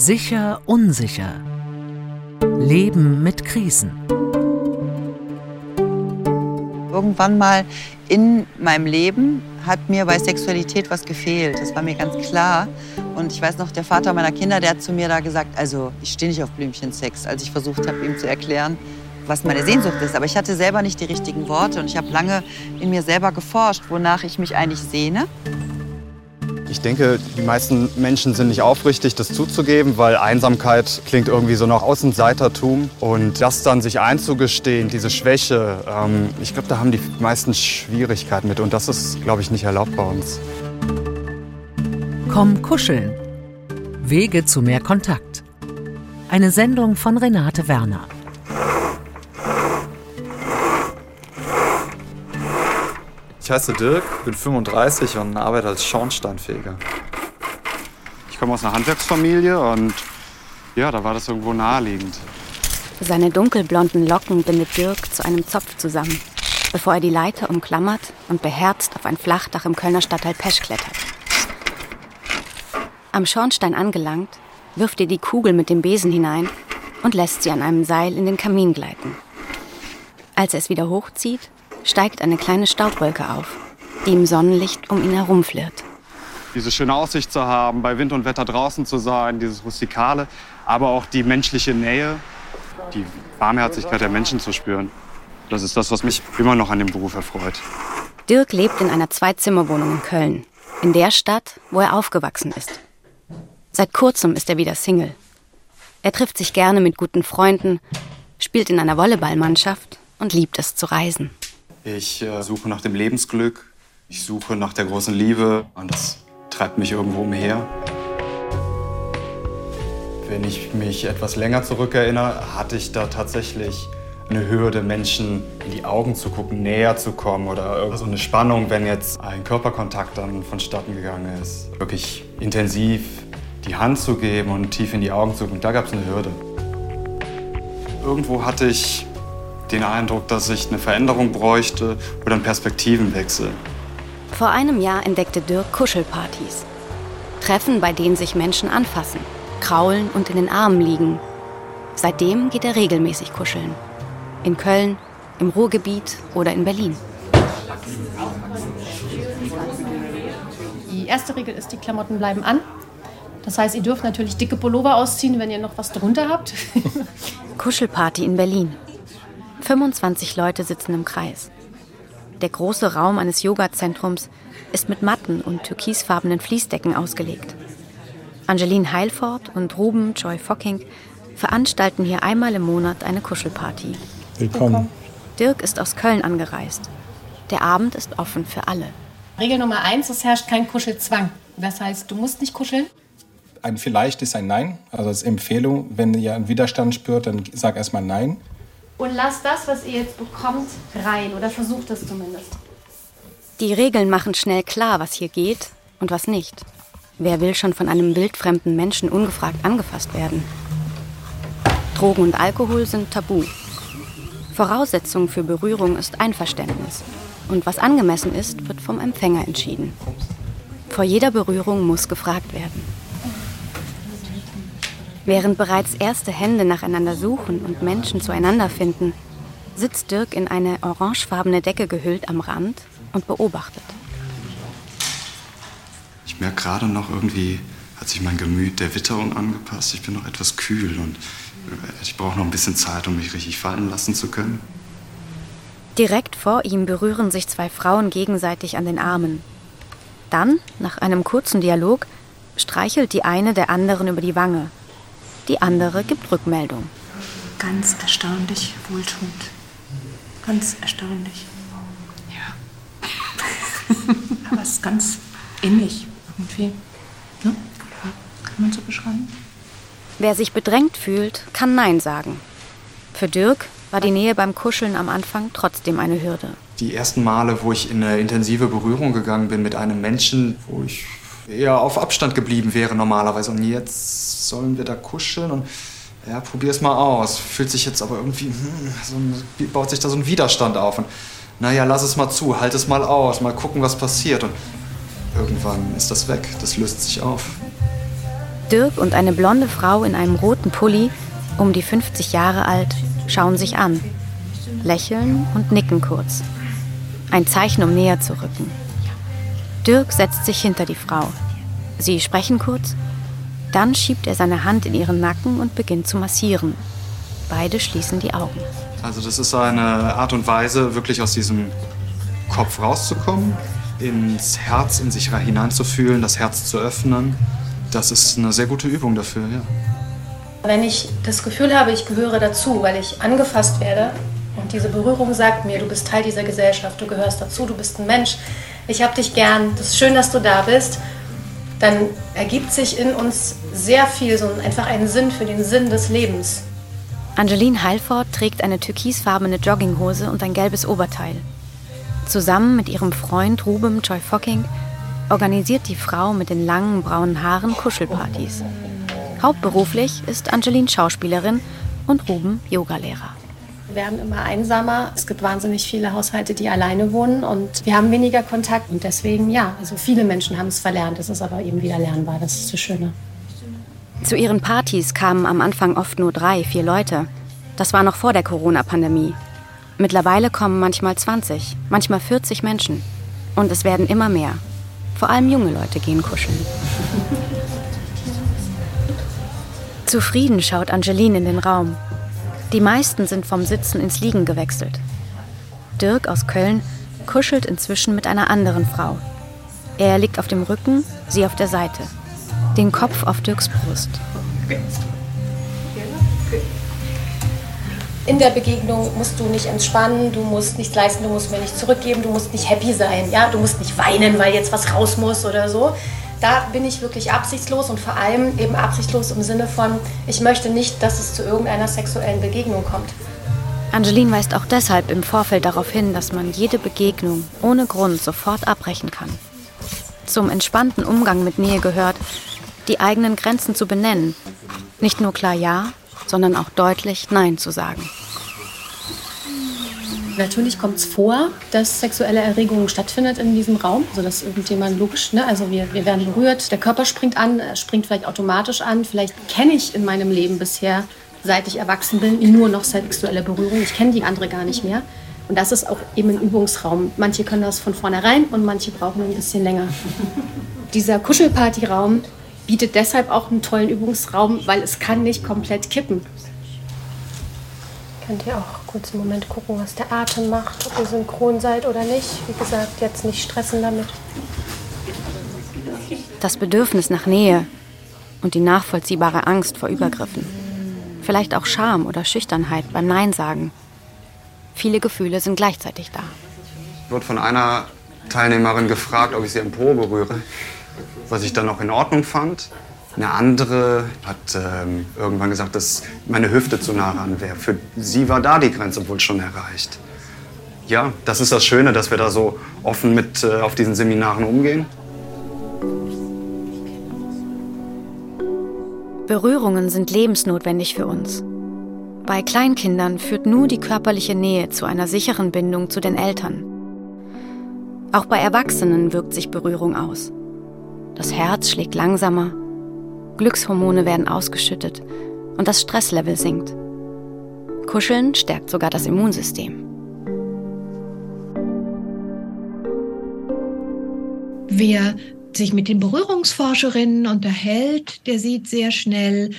Sicher, unsicher. Leben mit Krisen. Irgendwann mal in meinem Leben hat mir bei Sexualität was gefehlt. Das war mir ganz klar. Und ich weiß noch, der Vater meiner Kinder, der hat zu mir da gesagt, also ich stehe nicht auf Blümchensex, als ich versucht habe, ihm zu erklären, was meine Sehnsucht ist. Aber ich hatte selber nicht die richtigen Worte und ich habe lange in mir selber geforscht, wonach ich mich eigentlich sehne. Ich denke, die meisten Menschen sind nicht aufrichtig, das zuzugeben, weil Einsamkeit klingt irgendwie so nach Außenseitertum. Und das dann sich einzugestehen, diese Schwäche, ähm, ich glaube, da haben die meisten Schwierigkeiten mit. Und das ist, glaube ich, nicht erlaubt bei uns. Komm kuscheln. Wege zu mehr Kontakt. Eine Sendung von Renate Werner. Ich heiße Dirk, bin 35 und arbeite als Schornsteinfeger. Ich komme aus einer Handwerksfamilie und ja, da war das irgendwo naheliegend. Seine dunkelblonden Locken bindet Dirk zu einem Zopf zusammen, bevor er die Leiter umklammert und beherzt auf ein Flachdach im Kölner Stadtteil Pesch klettert. Am Schornstein angelangt, wirft er die Kugel mit dem Besen hinein und lässt sie an einem Seil in den Kamin gleiten. Als er es wieder hochzieht, steigt eine kleine Staubwolke auf, die im Sonnenlicht um ihn herum flirrt. Diese schöne Aussicht zu haben, bei Wind und Wetter draußen zu sein, dieses Rustikale, aber auch die menschliche Nähe, die Warmherzigkeit der Menschen zu spüren. Das ist das, was mich immer noch an dem Beruf erfreut. Dirk lebt in einer Zweizimmerwohnung in Köln, in der Stadt, wo er aufgewachsen ist. Seit kurzem ist er wieder Single. Er trifft sich gerne mit guten Freunden, spielt in einer Volleyballmannschaft und liebt es zu reisen. Ich äh, suche nach dem Lebensglück, ich suche nach der großen Liebe und das treibt mich irgendwo umher. Wenn ich mich etwas länger zurückerinnere, hatte ich da tatsächlich eine Hürde, Menschen in die Augen zu gucken, näher zu kommen oder so eine Spannung, wenn jetzt ein Körperkontakt dann vonstatten gegangen ist. Wirklich intensiv die Hand zu geben und tief in die Augen zu gucken, da gab es eine Hürde. Irgendwo hatte ich den Eindruck, dass ich eine Veränderung bräuchte oder einen Perspektivenwechsel. Vor einem Jahr entdeckte Dirk Kuschelpartys. Treffen, bei denen sich Menschen anfassen, kraulen und in den Armen liegen. Seitdem geht er regelmäßig kuscheln. In Köln, im Ruhrgebiet oder in Berlin. Die erste Regel ist, die Klamotten bleiben an. Das heißt, ihr dürft natürlich dicke Pullover ausziehen, wenn ihr noch was drunter habt. Kuschelparty in Berlin. 25 Leute sitzen im Kreis. Der große Raum eines Yoga-Zentrums ist mit matten und türkisfarbenen Fließdecken ausgelegt. Angeline Heilfort und Ruben Joy Focking veranstalten hier einmal im Monat eine Kuschelparty. Willkommen. Dirk ist aus Köln angereist. Der Abend ist offen für alle. Regel Nummer eins, es herrscht kein Kuschelzwang. Das heißt, du musst nicht kuscheln. Ein vielleicht ist ein Nein, also als Empfehlung. Wenn ihr einen Widerstand spürt, dann sag erstmal Nein. Und lasst das, was ihr jetzt bekommt, rein. Oder versucht es zumindest. Die Regeln machen schnell klar, was hier geht und was nicht. Wer will schon von einem wildfremden Menschen ungefragt angefasst werden? Drogen und Alkohol sind tabu. Voraussetzung für Berührung ist Einverständnis. Und was angemessen ist, wird vom Empfänger entschieden. Vor jeder Berührung muss gefragt werden. Während bereits erste Hände nacheinander suchen und Menschen zueinander finden, sitzt Dirk in eine orangefarbene Decke gehüllt am Rand und beobachtet. Ich merke gerade noch irgendwie, hat sich mein Gemüt der Witterung angepasst. Ich bin noch etwas kühl und ich brauche noch ein bisschen Zeit, um mich richtig fallen lassen zu können. Direkt vor ihm berühren sich zwei Frauen gegenseitig an den Armen. Dann, nach einem kurzen Dialog, streichelt die eine der anderen über die Wange. Die andere gibt Rückmeldung. Ganz erstaunlich wohltuend. Ganz erstaunlich. Ja. Aber es ist ganz innig irgendwie. Ne? Kann man so beschreiben? Wer sich bedrängt fühlt, kann Nein sagen. Für Dirk war die Nähe beim Kuscheln am Anfang trotzdem eine Hürde. Die ersten Male, wo ich in eine intensive Berührung gegangen bin mit einem Menschen, wo ich eher auf Abstand geblieben wäre normalerweise. Und jetzt sollen wir da kuscheln und ja, probier's mal aus. Fühlt sich jetzt aber irgendwie, hm, so ein, baut sich da so ein Widerstand auf. Und naja, lass es mal zu, halt es mal aus, mal gucken, was passiert. Und irgendwann ist das weg, das löst sich auf. Dirk und eine blonde Frau in einem roten Pulli, um die 50 Jahre alt, schauen sich an, lächeln und nicken kurz. Ein Zeichen, um näher zu rücken. Dirk setzt sich hinter die Frau. Sie sprechen kurz, dann schiebt er seine Hand in ihren Nacken und beginnt zu massieren. Beide schließen die Augen. Also das ist eine Art und Weise, wirklich aus diesem Kopf rauszukommen, ins Herz in sich hineinzufühlen, das Herz zu öffnen. Das ist eine sehr gute Übung dafür, ja. Wenn ich das Gefühl habe, ich gehöre dazu, weil ich angefasst werde und diese Berührung sagt mir, du bist Teil dieser Gesellschaft, du gehörst dazu, du bist ein Mensch, ich habe dich gern, das ist schön, dass du da bist, dann ergibt sich in uns sehr viel, so einfach einen Sinn für den Sinn des Lebens. Angeline Heilfort trägt eine türkisfarbene Jogginghose und ein gelbes Oberteil. Zusammen mit ihrem Freund Ruben Joy Focking organisiert die Frau mit den langen braunen Haaren Kuschelpartys. Hauptberuflich ist Angeline Schauspielerin und Ruben Yogalehrer. Wir werden immer einsamer. Es gibt wahnsinnig viele Haushalte, die alleine wohnen und wir haben weniger Kontakt. Und deswegen, ja, also viele Menschen haben es verlernt. Es ist aber eben wieder lernbar. Das ist das Schöne. Zu ihren Partys kamen am Anfang oft nur drei, vier Leute. Das war noch vor der Corona-Pandemie. Mittlerweile kommen manchmal 20, manchmal 40 Menschen. Und es werden immer mehr. Vor allem junge Leute gehen kuscheln. Zufrieden schaut Angeline in den Raum. Die meisten sind vom Sitzen ins Liegen gewechselt. Dirk aus Köln kuschelt inzwischen mit einer anderen Frau. Er liegt auf dem Rücken, sie auf der Seite. Den Kopf auf Dirks Brust. In der Begegnung musst du nicht entspannen, du musst nichts leisten, du musst mir nicht zurückgeben, du musst nicht happy sein, ja, du musst nicht weinen, weil jetzt was raus muss oder so, da bin ich wirklich absichtslos und vor allem eben absichtslos im Sinne von, ich möchte nicht, dass es zu irgendeiner sexuellen Begegnung kommt. Angeline weist auch deshalb im Vorfeld darauf hin, dass man jede Begegnung ohne Grund sofort abbrechen kann. Zum entspannten Umgang mit Nähe gehört, die eigenen Grenzen zu benennen. Nicht nur klar Ja, sondern auch deutlich Nein zu sagen. Natürlich kommt es vor, dass sexuelle Erregung stattfindet in diesem Raum. Also das ist irgendjemand logisch. Ne? Also wir, wir werden berührt, der Körper springt an, springt vielleicht automatisch an. Vielleicht kenne ich in meinem Leben bisher, seit ich erwachsen bin, nur noch sexuelle Berührung. Ich kenne die andere gar nicht mehr. Und das ist auch eben ein Übungsraum. Manche können das von vornherein und manche brauchen ein bisschen länger. Dieser Kuschelpartyraum bietet deshalb auch einen tollen Übungsraum, weil es kann nicht komplett kippen könnt ihr auch kurz einen Moment gucken, was der Atem macht, ob ihr synchron seid oder nicht. Wie gesagt, jetzt nicht stressen damit. Das Bedürfnis nach Nähe und die nachvollziehbare Angst vor Übergriffen. Vielleicht auch Scham oder Schüchternheit beim Nein sagen. Viele Gefühle sind gleichzeitig da. Ich wurde von einer Teilnehmerin gefragt, ob ich sie am Po berühre, was ich dann noch in Ordnung fand. Eine andere hat ähm, irgendwann gesagt, dass meine Hüfte zu nah ran wäre. Für sie war da die Grenze wohl schon erreicht. Ja, das ist das Schöne, dass wir da so offen mit äh, auf diesen Seminaren umgehen. Berührungen sind lebensnotwendig für uns. Bei Kleinkindern führt nur die körperliche Nähe zu einer sicheren Bindung zu den Eltern. Auch bei Erwachsenen wirkt sich Berührung aus. Das Herz schlägt langsamer, Glückshormone werden ausgeschüttet und das Stresslevel sinkt. Kuscheln stärkt sogar das Immunsystem. Wer sich mit den Berührungsforscherinnen unterhält, der sieht sehr schnell,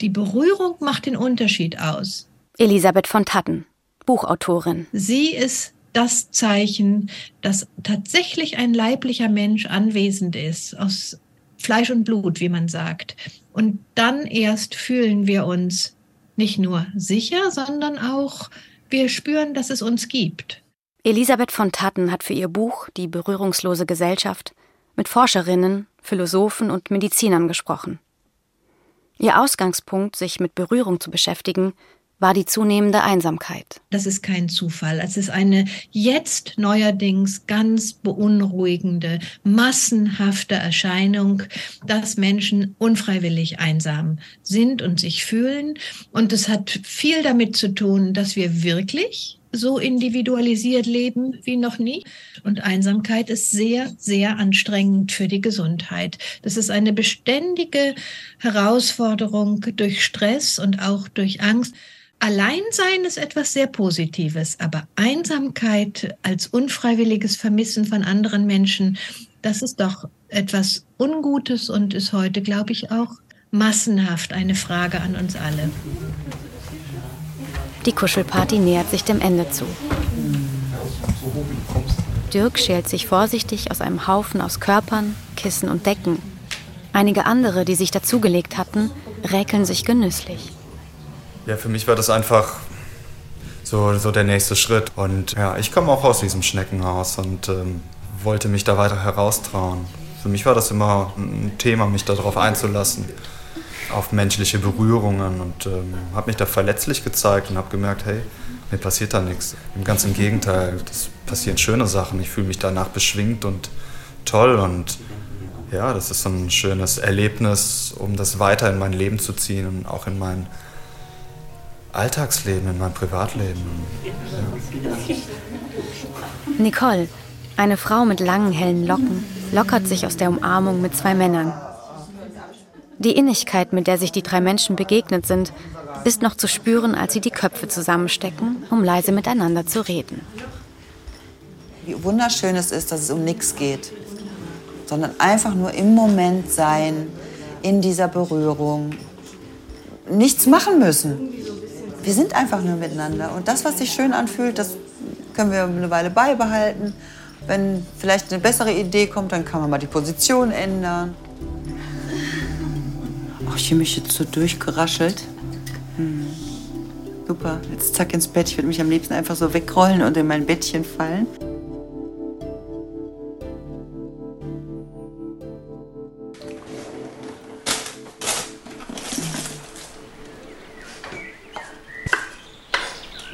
die Berührung macht den Unterschied aus. Elisabeth von Tatten, Buchautorin. Sie ist das Zeichen, dass tatsächlich ein leiblicher Mensch anwesend ist, aus Fleisch und Blut, wie man sagt. Und dann erst fühlen wir uns nicht nur sicher, sondern auch, wir spüren, dass es uns gibt. Elisabeth von Tatten hat für ihr Buch Die berührungslose Gesellschaft mit Forscherinnen, Philosophen und Medizinern gesprochen. Ihr Ausgangspunkt, sich mit Berührung zu beschäftigen, war die zunehmende Einsamkeit. Das ist kein Zufall. Es ist eine jetzt neuerdings ganz beunruhigende, massenhafte Erscheinung, dass Menschen unfreiwillig einsam sind und sich fühlen. Und es hat viel damit zu tun, dass wir wirklich so individualisiert leben wie noch nie. Und Einsamkeit ist sehr, sehr anstrengend für die Gesundheit. Das ist eine beständige Herausforderung durch Stress und auch durch Angst. Alleinsein ist etwas sehr Positives, aber Einsamkeit als unfreiwilliges Vermissen von anderen Menschen, das ist doch etwas Ungutes und ist heute, glaube ich, auch massenhaft eine Frage an uns alle. Die Kuschelparty nähert sich dem Ende zu. Dirk schält sich vorsichtig aus einem Haufen aus Körpern, Kissen und Decken. Einige andere, die sich dazugelegt hatten, räkeln sich genüsslich. Ja, für mich war das einfach so, so der nächste Schritt. Und ja, ich komme auch aus diesem Schneckenhaus und ähm, wollte mich da weiter heraustrauen. Für mich war das immer ein Thema, mich darauf einzulassen, auf menschliche Berührungen und ähm, habe mich da verletzlich gezeigt und habe gemerkt, hey, mir passiert da nichts. Im ganz im Gegenteil, es passieren schöne Sachen. Ich fühle mich danach beschwingt und toll und ja, das ist so ein schönes Erlebnis, um das weiter in mein Leben zu ziehen und auch in mein Alltagsleben, in mein Privatleben. Ja. Nicole, eine Frau mit langen hellen Locken, lockert sich aus der Umarmung mit zwei Männern. Die Innigkeit, mit der sich die drei Menschen begegnet sind, ist noch zu spüren, als sie die Köpfe zusammenstecken, um leise miteinander zu reden. Wie wunderschön es ist, dass es um nichts geht, sondern einfach nur im Moment sein, in dieser Berührung, nichts machen müssen. Wir sind einfach nur miteinander. Und das, was sich schön anfühlt, das können wir eine Weile beibehalten. Wenn vielleicht eine bessere Idee kommt, dann kann man mal die Position ändern. Oh, ich habe mich jetzt so durchgeraschelt. Hm. Super, jetzt zack ins Bett. Ich würde mich am liebsten einfach so wegrollen und in mein Bettchen fallen.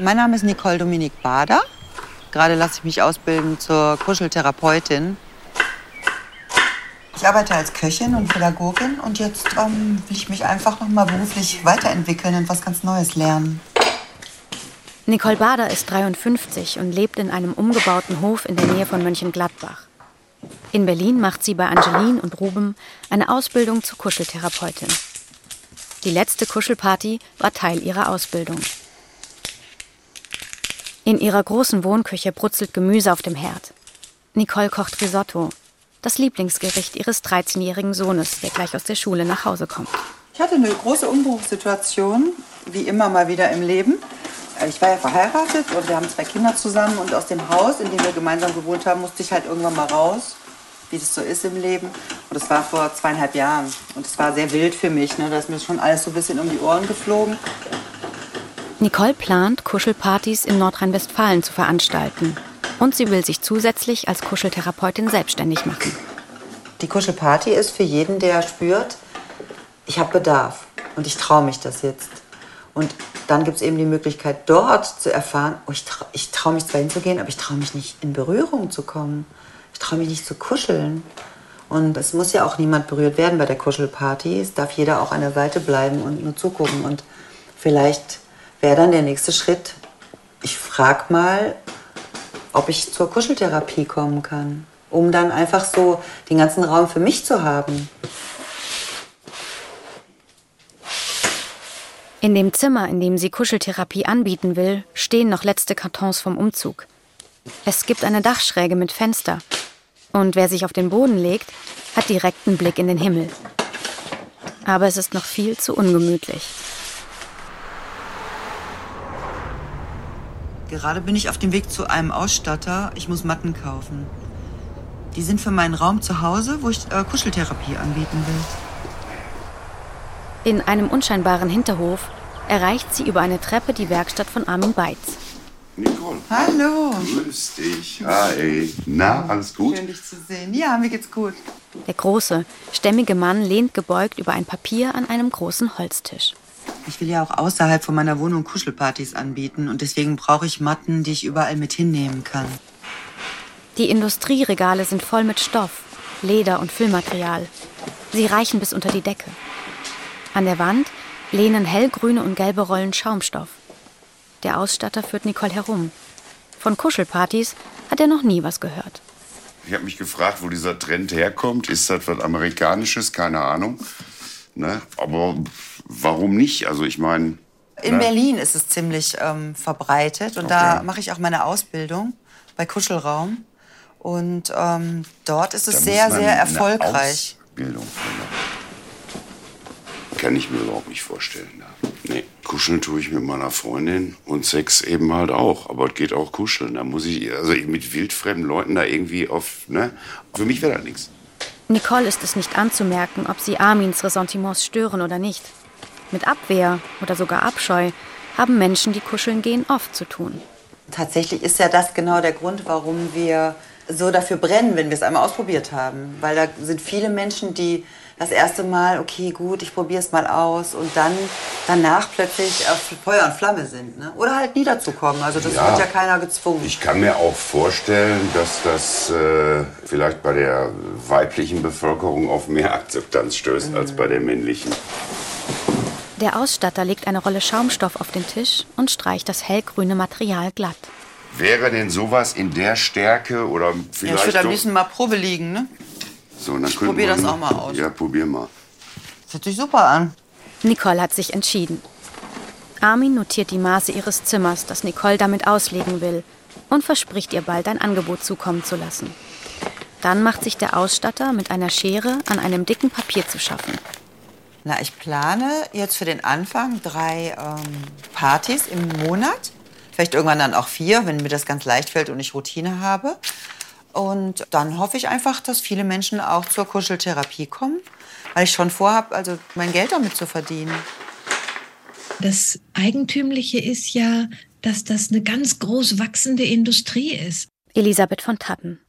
Mein Name ist Nicole Dominique Bader. Gerade lasse ich mich ausbilden zur Kuscheltherapeutin. Ich arbeite als Köchin und Pädagogin und jetzt ähm, will ich mich einfach noch mal beruflich weiterentwickeln und was ganz Neues lernen. Nicole Bader ist 53 und lebt in einem umgebauten Hof in der Nähe von Mönchengladbach. In Berlin macht sie bei Angeline und Ruben eine Ausbildung zur Kuscheltherapeutin. Die letzte Kuschelparty war Teil ihrer Ausbildung. In ihrer großen Wohnküche brutzelt Gemüse auf dem Herd. Nicole kocht Risotto, das Lieblingsgericht ihres 13-jährigen Sohnes, der gleich aus der Schule nach Hause kommt. Ich hatte eine große Umbruchssituation, wie immer mal wieder im Leben. Ich war ja verheiratet und wir haben zwei Kinder zusammen und aus dem Haus, in dem wir gemeinsam gewohnt haben, musste ich halt irgendwann mal raus, wie das so ist im Leben. Und das war vor zweieinhalb Jahren und es war sehr wild für mich. Ne? Da ist mir schon alles so ein bisschen um die Ohren geflogen. Nicole plant, Kuschelpartys in Nordrhein-Westfalen zu veranstalten und sie will sich zusätzlich als Kuscheltherapeutin selbstständig machen. Die Kuschelparty ist für jeden, der spürt, ich habe Bedarf und ich traue mich das jetzt. Und dann gibt es eben die Möglichkeit, dort zu erfahren, oh, ich traue trau mich zwar hinzugehen, aber ich traue mich nicht in Berührung zu kommen. Ich traue mich nicht zu kuscheln. Und es muss ja auch niemand berührt werden bei der Kuschelparty. Es darf jeder auch an der Seite bleiben und nur zugucken. Und vielleicht wäre dann der nächste Schritt, ich frage mal, ob ich zur Kuscheltherapie kommen kann, um dann einfach so den ganzen Raum für mich zu haben. In dem Zimmer, in dem sie Kuscheltherapie anbieten will, stehen noch letzte Kartons vom Umzug. Es gibt eine Dachschräge mit Fenster. Und wer sich auf den Boden legt, hat direkten Blick in den Himmel. Aber es ist noch viel zu ungemütlich. Gerade bin ich auf dem Weg zu einem Ausstatter. Ich muss Matten kaufen. Die sind für meinen Raum zu Hause, wo ich äh, Kuscheltherapie anbieten will. In einem unscheinbaren Hinterhof erreicht sie über eine Treppe die Werkstatt von Armin Beitz. Nicole. Hallo. Grüß dich. Hi. Na, alles gut? Schön, dich zu sehen. Ja, mir geht's gut. Der große, stämmige Mann lehnt gebeugt über ein Papier an einem großen Holztisch. Ich will ja auch außerhalb von meiner Wohnung Kuschelpartys anbieten und deswegen brauche ich Matten, die ich überall mit hinnehmen kann. Die Industrieregale sind voll mit Stoff, Leder und Füllmaterial. Sie reichen bis unter die Decke. An der Wand lehnen hellgrüne und gelbe Rollen Schaumstoff. Der Ausstatter führt Nicole herum. Von Kuschelpartys hat er noch nie was gehört. Ich habe mich gefragt, wo dieser Trend herkommt. Ist das was Amerikanisches? Keine Ahnung. Ne? Aber warum nicht? Also ich meine. In ne? Berlin ist es ziemlich ähm, verbreitet und da mache ich auch meine Ausbildung bei Kuschelraum. Und ähm, dort ist es Da muss sehr, man sehr eine erfolgreich. Machen. Kann ich mir überhaupt nicht vorstellen. Nee, kuscheln tue ich mit meiner Freundin und Sex eben halt auch. Aber es geht auch kuscheln. Da muss ich, also mit wildfremden Leuten da irgendwie auf, ne? Für mich wäre das nichts. Nicole ist es nicht anzumerken, ob sie Armins Ressentiments stören oder nicht. Mit Abwehr oder sogar Abscheu haben Menschen, die kuscheln gehen, oft zu tun. Tatsächlich ist ja das genau der Grund, warum wir so dafür brennen, wenn wir es einmal ausprobiert haben. Weil da sind viele Menschen, die das erste Mal, okay, gut, ich probiere es mal aus und dann danach plötzlich auf Feuer und Flamme sind. Ne? Oder halt nie dazu kommen. Also das Ja. wird ja keiner gezwungen. Ich kann mir auch vorstellen, dass das äh, vielleicht bei der weiblichen Bevölkerung auf mehr Akzeptanz stößt als bei der männlichen. Der Ausstatter legt eine Rolle Schaumstoff auf den Tisch und streicht das hellgrüne Material glatt. Wäre denn sowas in der Stärke oder Ja, vielleicht ich würde am doch- liebsten mal Probe liegen. Ne? so, dann könnten probier wir- das auch mal aus. Ja, probier mal. Das hört sich super an. Nicole hat sich entschieden. Armin notiert die Maße ihres Zimmers, das Nicole damit auslegen will, und verspricht ihr bald ein Angebot zukommen zu lassen. Dann macht sich der Ausstatter mit einer Schere an einem dicken Papier zu schaffen. Na, ich plane jetzt für den Anfang drei ähm, Partys im Monat. Vielleicht irgendwann dann auch vier, wenn mir das ganz leicht fällt und ich Routine habe. Und dann hoffe ich einfach, dass viele Menschen auch zur Kuscheltherapie kommen, weil ich schon vorhabe, also mein Geld damit zu verdienen. Das Eigentümliche ist ja, dass das eine ganz groß wachsende Industrie ist. Elisabeth von Tappen,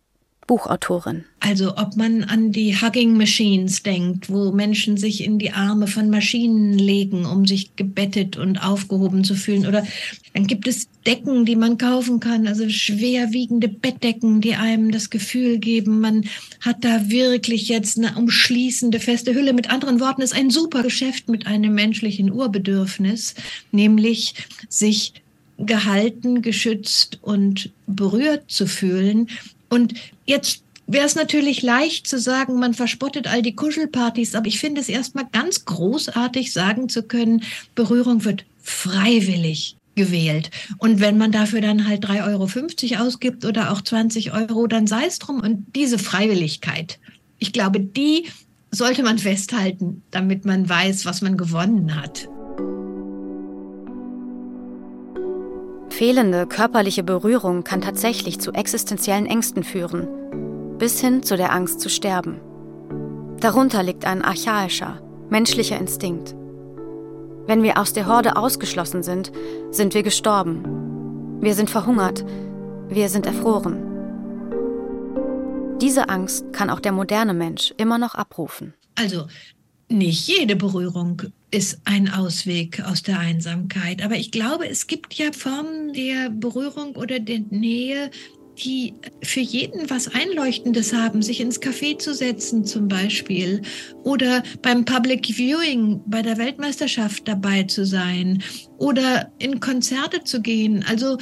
Buchautorin. Also ob man an die Hugging Machines denkt, wo Menschen sich in die Arme von Maschinen legen, um sich gebettet und aufgehoben zu fühlen. Oder dann gibt es Decken, die man kaufen kann, also schwerwiegende Bettdecken, die einem das Gefühl geben, man hat da wirklich jetzt eine umschließende feste Hülle. Mit anderen Worten, ist ein super Geschäft mit einem menschlichen Urbedürfnis, nämlich sich gehalten, geschützt und berührt zu fühlen. Und jetzt wäre es natürlich leicht zu sagen, man verspottet all die Kuschelpartys, aber ich finde es erstmal ganz großartig sagen zu können, Berührung wird freiwillig gewählt. Und wenn man dafür dann halt 3,50 Euro ausgibt oder auch 20 Euro, dann sei es drum. Und diese Freiwilligkeit, ich glaube, die sollte man festhalten, damit man weiß, was man gewonnen hat. Fehlende körperliche Berührung kann tatsächlich zu existenziellen Ängsten führen, bis hin zu der Angst zu sterben. Darunter liegt ein archaischer, menschlicher Instinkt. Wenn wir aus der Horde ausgeschlossen sind, sind wir gestorben. Wir sind verhungert. Wir sind erfroren. Diese Angst kann auch der moderne Mensch immer noch abrufen. Also nicht jede Berührung ist ein Ausweg aus der Einsamkeit, aber ich glaube, es gibt ja Formen der Berührung oder der Nähe, die für jeden was Einleuchtendes haben, sich ins Café zu setzen zum Beispiel oder beim Public Viewing bei der Weltmeisterschaft dabei zu sein oder in Konzerte zu gehen. Also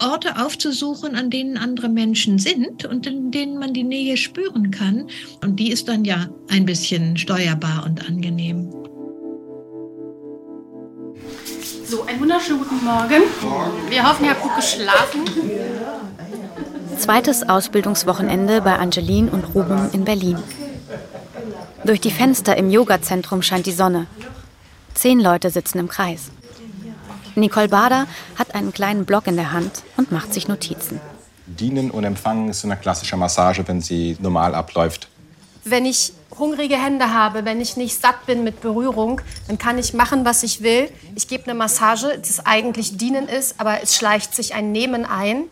Orte aufzusuchen, an denen andere Menschen sind und in denen man die Nähe spüren kann. Und die ist dann ja ein bisschen steuerbar und angenehm. So, einen wunderschönen guten Morgen. Wir hoffen, ihr habt gut geschlafen. Zweites Ausbildungswochenende bei Angeline und Ruben in Berlin. Durch die Fenster im Yogazentrum scheint die Sonne. Zehn Leute sitzen im Kreis. Nicole Bader hat einen kleinen Block in der Hand und macht sich Notizen. Dienen und Empfangen ist so eine klassische Massage, wenn sie normal abläuft. Wenn ich hungrige Hände habe, wenn ich nicht satt bin mit Berührung, dann kann ich machen, was ich will. Ich gebe eine Massage, das eigentlich Dienen ist, aber es schleicht sich ein Nehmen ein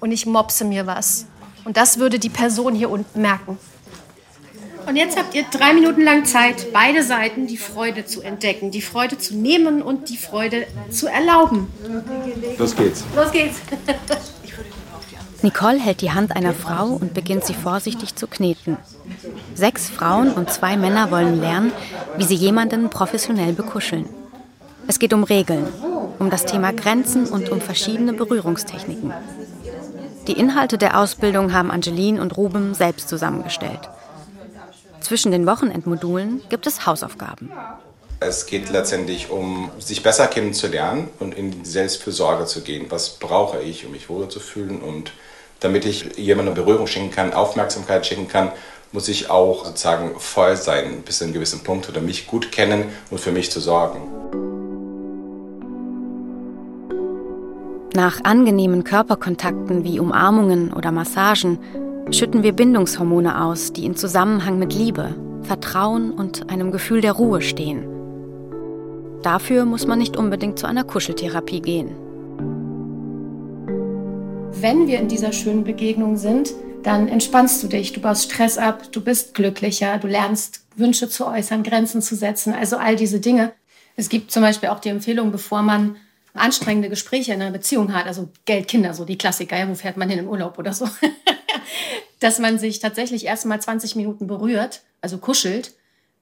und ich mopse mir was. Und das würde die Person hier unten merken. Und jetzt habt ihr drei Minuten lang Zeit, beide Seiten die Freude zu entdecken, die Freude zu nehmen und die Freude zu erlauben. Los geht's. Los geht's. Nicole hält die Hand einer Frau und beginnt sie vorsichtig zu kneten. Sechs Frauen und zwei Männer wollen lernen, wie sie jemanden professionell bekuscheln. Es geht um Regeln, um das Thema Grenzen und um verschiedene Berührungstechniken. Die Inhalte der Ausbildung haben Angeline und Ruben selbst zusammengestellt. Zwischen den Wochenendmodulen gibt es Hausaufgaben. Es geht letztendlich um, sich besser kennenzulernen und in die Selbstfürsorge zu gehen. Was brauche ich, um mich wohler zu fühlen? Und damit ich jemandem Berührung schenken kann, Aufmerksamkeit schenken kann, muss ich auch sozusagen voll sein, bis zu einem gewissen Punkt oder mich gut kennen und für mich zu sorgen. Nach angenehmen Körperkontakten wie Umarmungen oder Massagen schütten wir Bindungshormone aus, die in Zusammenhang mit Liebe, Vertrauen und einem Gefühl der Ruhe stehen. Dafür muss man nicht unbedingt zu einer Kuscheltherapie gehen. Wenn wir in dieser schönen Begegnung sind, dann entspannst du dich, du baust Stress ab, du bist glücklicher, du lernst Wünsche zu äußern, Grenzen zu setzen, also all diese Dinge. Es gibt zum Beispiel auch die Empfehlung, bevor man anstrengende Gespräche in einer Beziehung hat, also Geld, Kinder, so die Klassiker, ja, wo fährt man hin im Urlaub oder so, dass man sich tatsächlich erst mal 20 Minuten berührt, also kuschelt,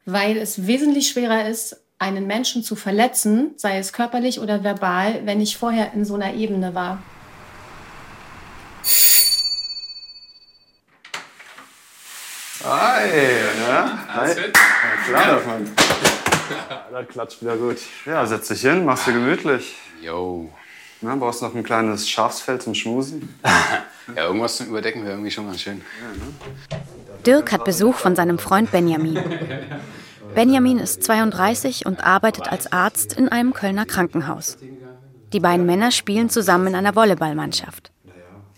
weil es wesentlich schwerer ist, einen Menschen zu verletzen, sei es körperlich oder verbal, wenn ich vorher in so einer Ebene war. Hi, ne? Hi. Ja, klar, davon. Das klatscht wieder gut. Ja, setz dich hin, machst dir gemütlich. Jo. Na, brauchst noch ein kleines Schafsfell zum Schmusen? ja, irgendwas zum Überdecken wäre irgendwie schon ganz schön. Dirk hat Besuch von seinem Freund Benjamin. Benjamin ist 32 und arbeitet als Arzt in einem Kölner Krankenhaus. Die beiden Männer spielen zusammen in einer Volleyballmannschaft.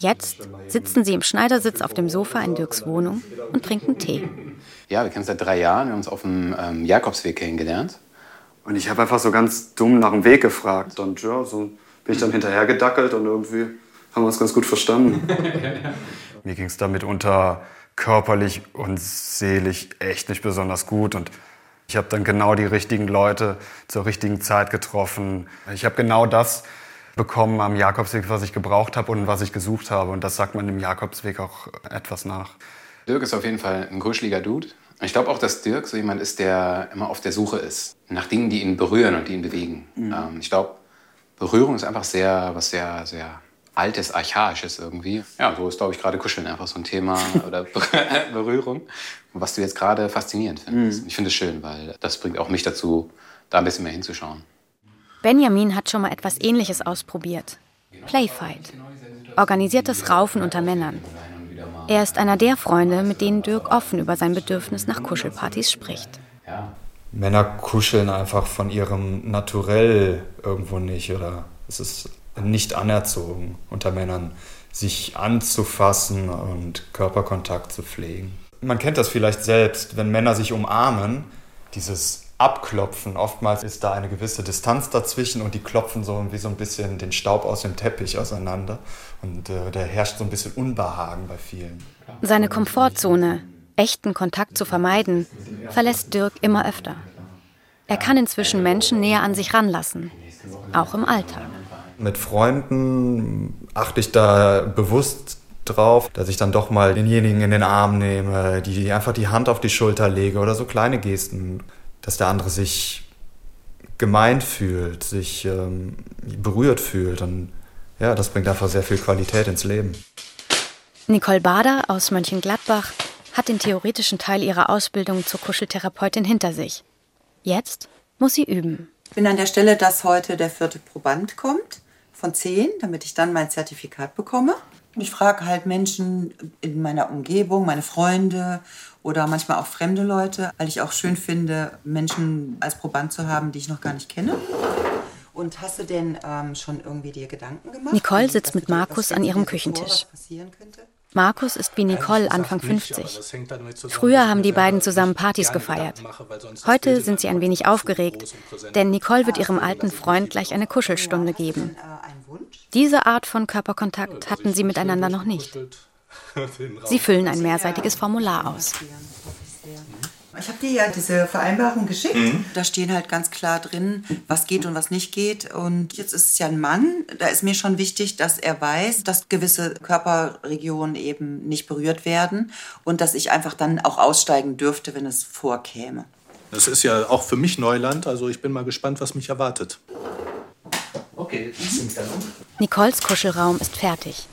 Jetzt sitzen sie im Schneidersitz auf dem Sofa in Dirks Wohnung und trinken Tee. Ja, wir kennen uns seit drei Jahren. Wir haben uns auf dem ähm, Jakobsweg kennengelernt. Und ich habe einfach so ganz dumm nach dem Weg gefragt. Und ja, so bin ich dann hinterher gedackelt und irgendwie haben wir uns ganz gut verstanden. Mir ging es damit unter körperlich und seelisch echt nicht besonders gut. Und ich habe dann genau die richtigen Leute zur richtigen Zeit getroffen. Ich habe genau das bekommen am Jakobsweg, was ich gebraucht habe und was ich gesucht habe. Und das sagt man dem Jakobsweg auch etwas nach. Dirk ist auf jeden Fall ein kuscheliger Dude. Ich glaube auch, dass Dirk so jemand ist, der immer auf der Suche ist nach Dingen, die ihn berühren und die ihn bewegen. Mhm. Ähm, ich glaube, Berührung ist einfach sehr, was sehr, sehr altes, archaisches irgendwie. Ja, so ist, glaube ich, gerade Kuscheln einfach so ein Thema oder Berührung, was du jetzt gerade faszinierend findest. Mhm. Ich finde es schön, weil das bringt auch mich dazu, da ein bisschen mehr hinzuschauen. Benjamin hat schon mal etwas Ähnliches ausprobiert. Playfight. Organisiertes Raufen unter Männern. Er ist einer der Freunde, mit denen Dirk offen über sein Bedürfnis nach Kuschelpartys spricht. Männer kuscheln einfach von ihrem Naturell irgendwo nicht oder es ist nicht anerzogen unter Männern, sich anzufassen und Körperkontakt zu pflegen. Man kennt das vielleicht selbst, wenn Männer sich umarmen, dieses Abklopfen. Oftmals ist da eine gewisse Distanz dazwischen und die klopfen so wie so ein bisschen den Staub aus dem Teppich auseinander. Und äh, da herrscht so ein bisschen Unbehagen bei vielen. Seine Komfortzone, echten Kontakt zu vermeiden, verlässt Dirk immer öfter. Er kann inzwischen Menschen näher an sich ranlassen, auch im Alltag. Mit Freunden achte ich da bewusst drauf, dass ich dann doch mal denjenigen in den Arm nehme, die einfach die Hand auf die Schulter lege oder so kleine Gesten dass der andere sich gemeint fühlt, sich ähm, berührt fühlt. Und ja, das bringt einfach sehr viel Qualität ins Leben. Nicole Bader aus Mönchengladbach hat den theoretischen Teil ihrer Ausbildung zur Kuscheltherapeutin hinter sich. Jetzt muss sie üben. Ich bin an der Stelle, dass heute der vierte Proband kommt von zehn, damit ich dann mein Zertifikat bekomme. Ich frage halt Menschen in meiner Umgebung, meine Freunde oder manchmal auch fremde Leute, weil ich auch schön finde, Menschen als Proband zu haben, die ich noch gar nicht kenne. Und hast du denn ähm, schon irgendwie dir Gedanken gemacht? Nicole sitzt mit Markus an ihrem Küchentisch. Markus ist wie Nicole Anfang 50. Früher haben die beiden zusammen Partys gefeiert. Heute sind sie ein wenig aufgeregt, denn Nicole wird ihrem alten Freund gleich eine Kuschelstunde geben. Diese Art von Körperkontakt hatten sie miteinander noch nicht. Sie füllen ein mehrseitiges Formular aus. Ich habe dir ja diese Vereinbarung geschickt. Mhm. Da stehen halt ganz klar drin, was geht und was nicht geht. Und jetzt ist es ja ein Mann. Da ist mir schon wichtig, dass er weiß, dass gewisse Körperregionen eben nicht berührt werden und dass ich einfach dann auch aussteigen dürfte, wenn es vorkäme. Das ist ja auch für mich Neuland. Also ich bin mal gespannt, was mich erwartet. Okay, dann um. Nicoles Kuschelraum ist fertig.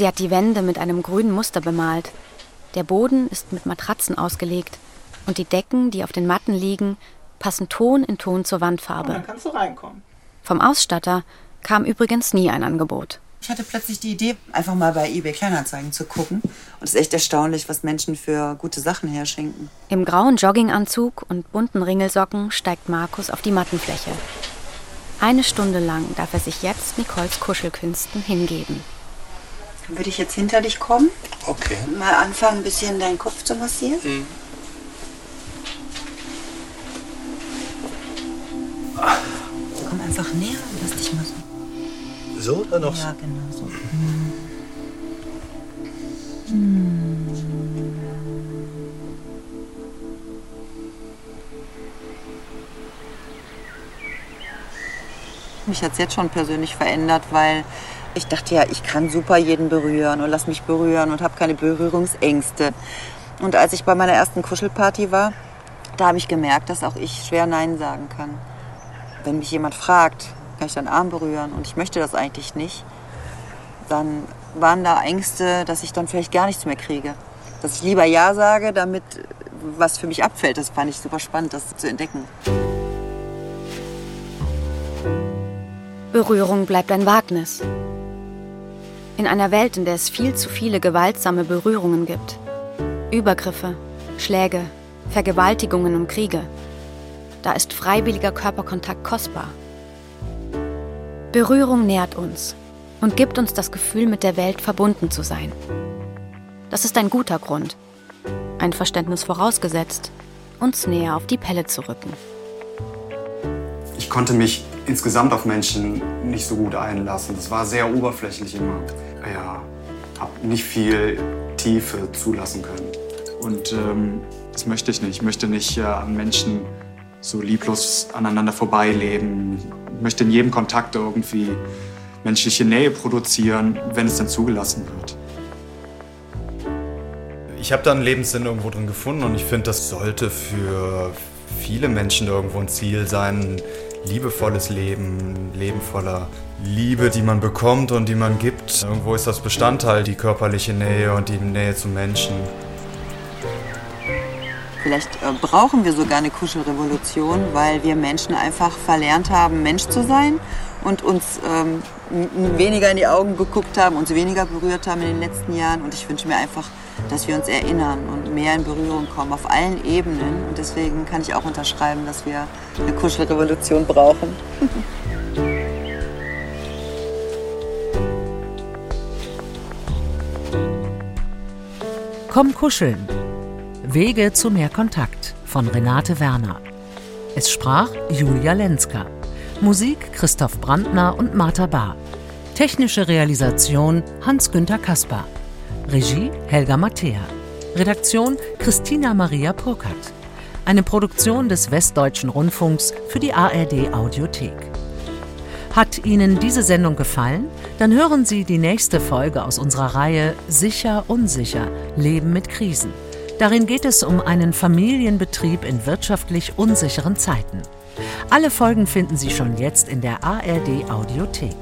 Sie hat die Wände mit einem grünen Muster bemalt. Der Boden ist mit Matratzen ausgelegt und die Decken, die auf den Matten liegen, passen Ton in Ton zur Wandfarbe. Und dann kannst du reinkommen. Vom Ausstatter kam übrigens nie ein Angebot. Ich hatte plötzlich die Idee, einfach mal bei eBay Kleinanzeigen zu gucken. Und es ist echt erstaunlich, was Menschen für gute Sachen herschenken. Im grauen Jogginganzug und bunten Ringelsocken steigt Markus auf die Mattenfläche. Eine Stunde lang darf er sich jetzt Nicoles Kuschelkünsten hingeben. Dann würde ich jetzt hinter dich kommen. Okay. Mal anfangen, ein bisschen deinen Kopf zu massieren. Mhm. Komm einfach näher und lass dich mal so. So oder noch? Ja, genau so. Mich hat es jetzt schon persönlich verändert, weil ich dachte ja, ich kann super jeden berühren und lass mich berühren und habe keine Berührungsängste. Und als ich bei meiner ersten Kuschelparty war, da habe ich gemerkt, dass auch ich schwer Nein sagen kann. Wenn mich jemand fragt, kann ich deinen Arm berühren und ich möchte das eigentlich nicht, dann waren da Ängste, dass ich dann vielleicht gar nichts mehr kriege. Dass ich lieber Ja sage, damit was für mich abfällt. Das fand ich super spannend, das zu entdecken. Berührung bleibt ein Wagnis. In einer Welt, in der es viel zu viele gewaltsame Berührungen gibt. Übergriffe, Schläge, Vergewaltigungen und Kriege. Da ist freiwilliger Körperkontakt kostbar. Berührung nährt uns und gibt uns das Gefühl, mit der Welt verbunden zu sein. Das ist ein guter Grund. Ein Verständnis vorausgesetzt, uns näher auf die Pelle zu rücken. Ich konnte mich insgesamt auf Menschen nicht so gut einlassen. Das war sehr oberflächlich immer. Ja, hab nicht viel Tiefe zulassen können. Und ähm, das möchte ich nicht. Ich möchte nicht äh, an Menschen so lieblos aneinander vorbeileben. Ich möchte in jedem Kontakt irgendwie menschliche Nähe produzieren, wenn es dann zugelassen wird. Ich habe da einen Lebenssinn irgendwo drin gefunden und ich finde, das sollte für viele Menschen irgendwo ein Ziel sein. Ein liebevolles Leben, ein Leben voller Liebe, die man bekommt und die man gibt. Irgendwo ist das Bestandteil, die körperliche Nähe und die Nähe zum Menschen. Vielleicht äh, brauchen wir sogar eine Kuschelrevolution, weil wir Menschen einfach verlernt haben, Mensch zu sein und uns ähm, weniger in die Augen geguckt haben, uns weniger berührt haben in den letzten Jahren. Und ich wünsche mir einfach, dass wir uns erinnern und mehr in Berührung kommen auf allen Ebenen. Und deswegen kann ich auch unterschreiben, dass wir eine Kuschelrevolution brauchen. Komm kuscheln. Wege zu mehr Kontakt von Renate Werner. Es sprach Julia Lenska. Musik Christoph Brandner und Martha Bahr. Technische Realisation Hans-Günther Kasper. Regie Helga Mattea. Redaktion Christina Maria Burkhardt. Eine Produktion des Westdeutschen Rundfunks für die ARD Audiothek. Hat Ihnen diese Sendung gefallen? Dann hören Sie die nächste Folge aus unserer Reihe Sicher, Unsicher – Leben mit Krisen. Darin geht es um einen Familienbetrieb in wirtschaftlich unsicheren Zeiten. Alle Folgen finden Sie schon jetzt in der ARD Audiothek.